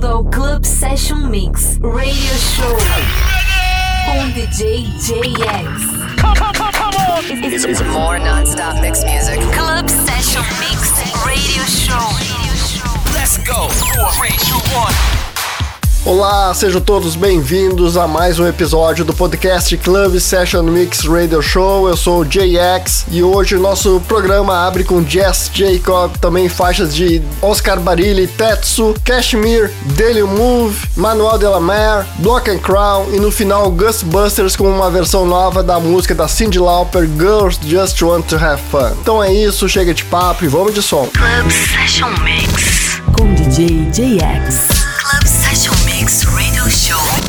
bem-vindo ao Club Session Mix Radio Show com DJ JX. Come, come, come, come on! It's, it's more non-stop mix music. Club Session Mix Radio Show. Let's go! Four, three, two, one. Olá, sejam todos bem-vindos a mais um episódio do podcast Club Session Mix Radio Show. Eu sou o JX e hoje o nosso programa abre com Jess Jacob, também faixas de Oscar Barilli, Tetsu, Cashmere, Daily Move, Manuel Delamere, Block and Crown e no final Ghostbusters com uma versão nova da música da Cyndi Lauper, Girls Just Want to Have Fun. Então é isso, chega de papo e vamos de som. Club Session Mix com DJ JX. Club Session Mix Radio Show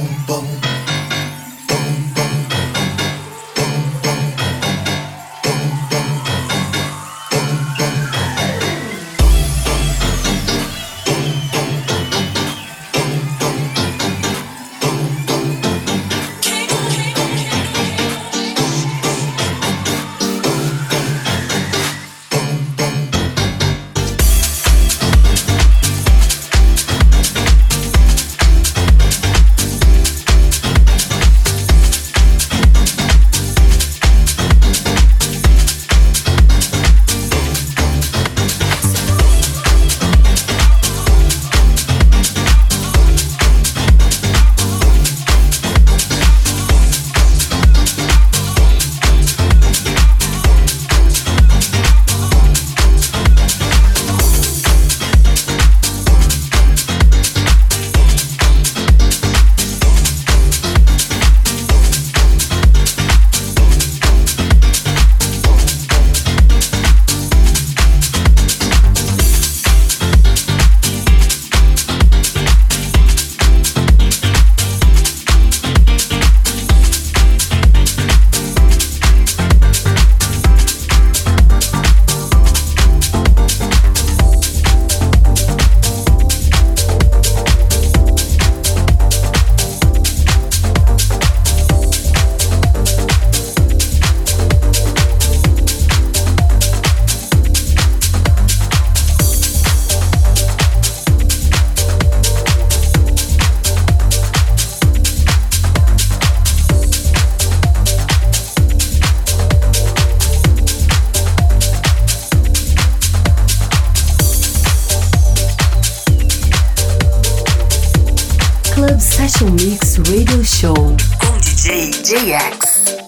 boom, boom. Club Session Mix Radio Show com DJ JX.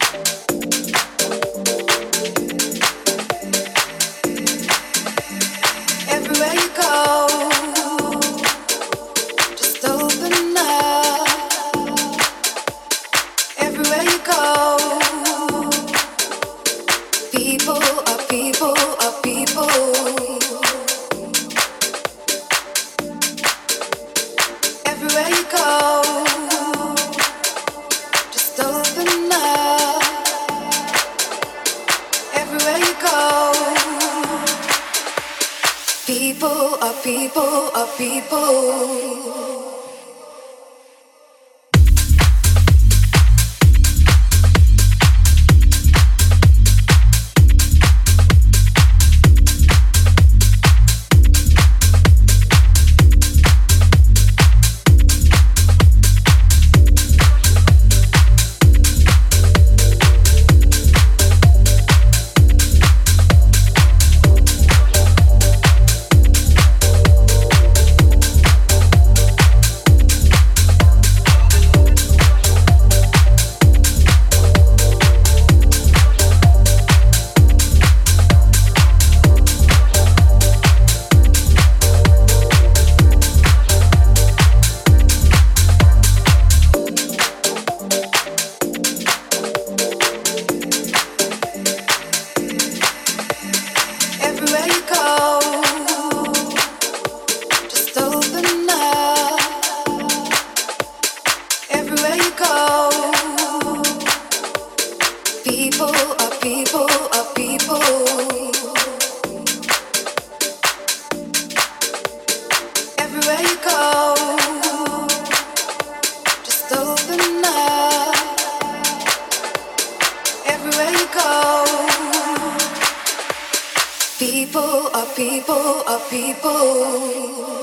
People are people are people.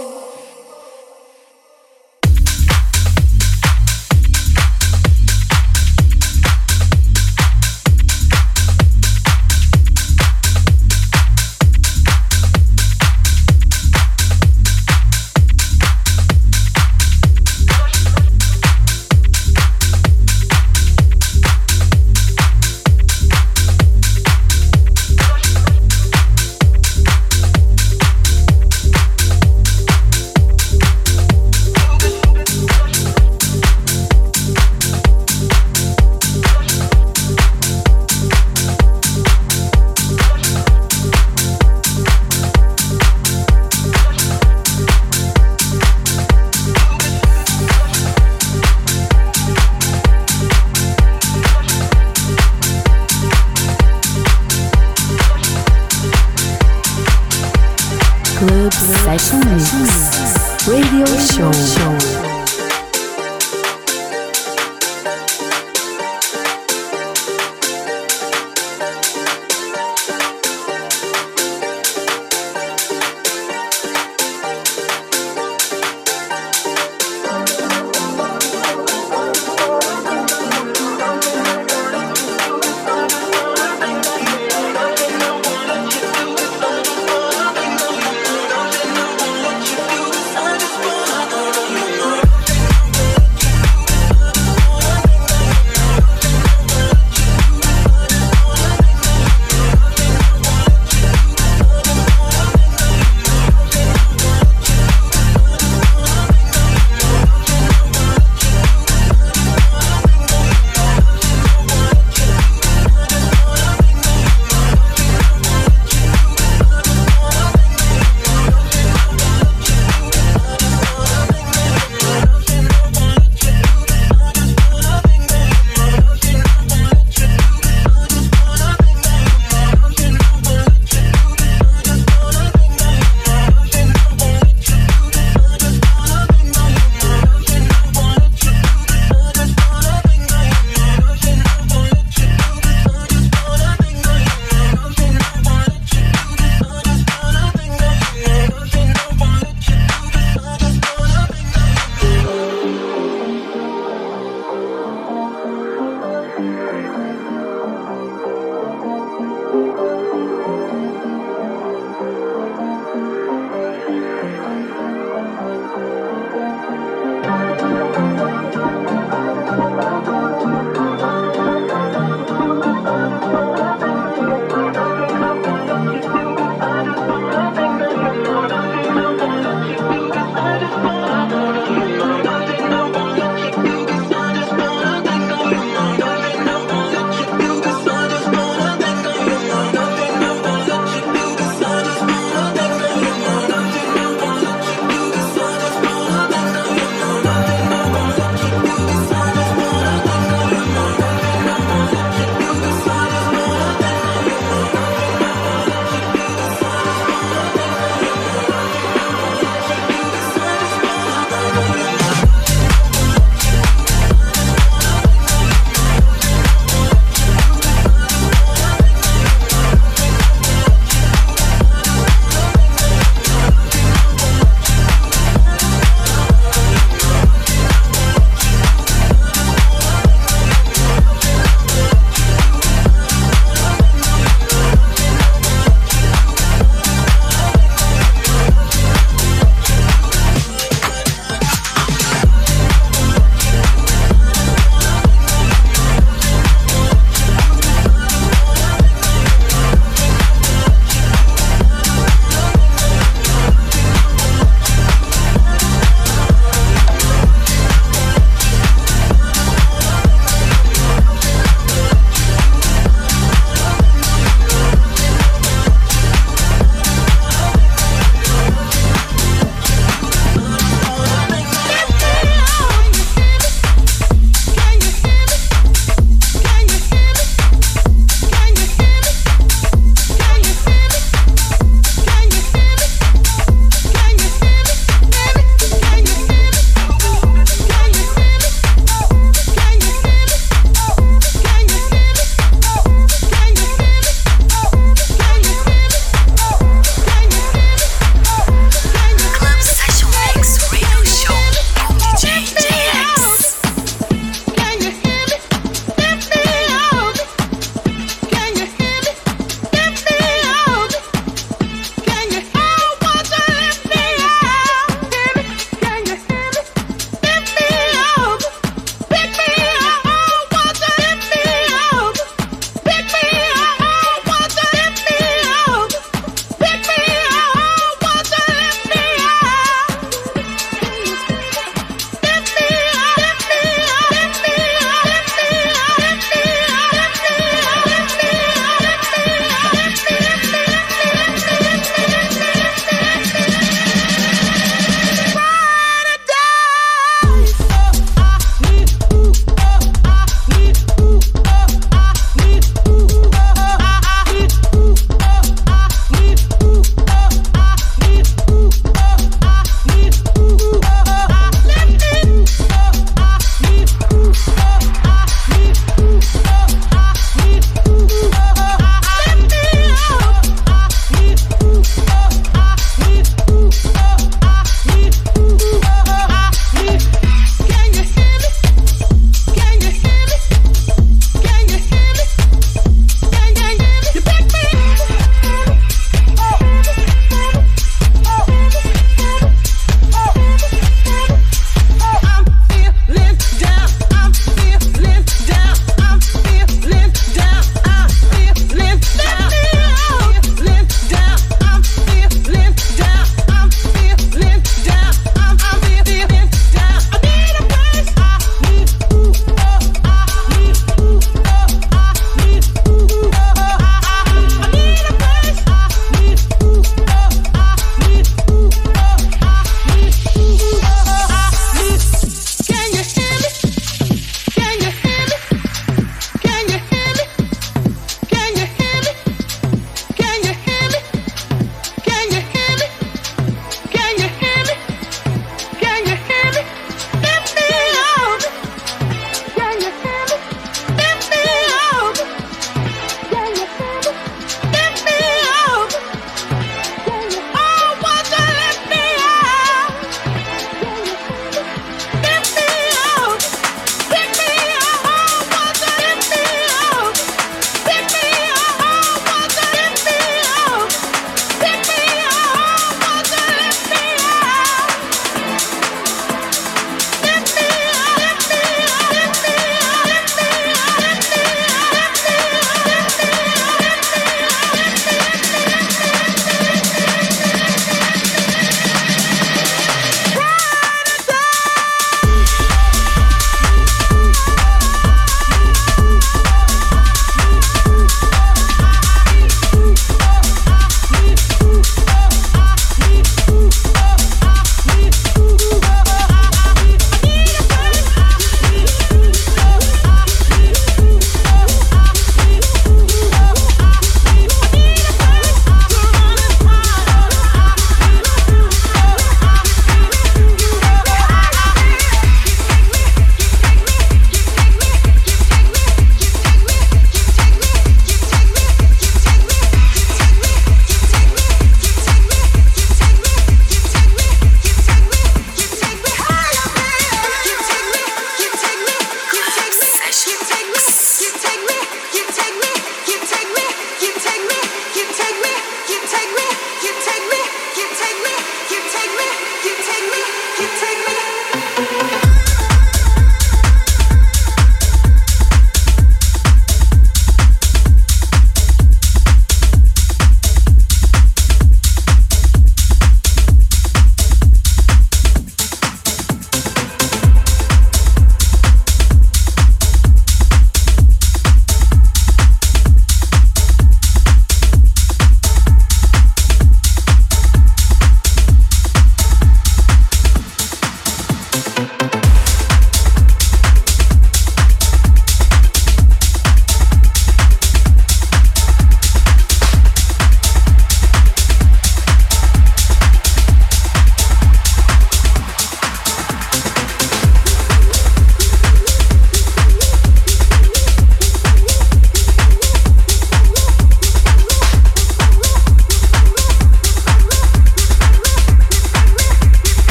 Session Mix. Radio Show.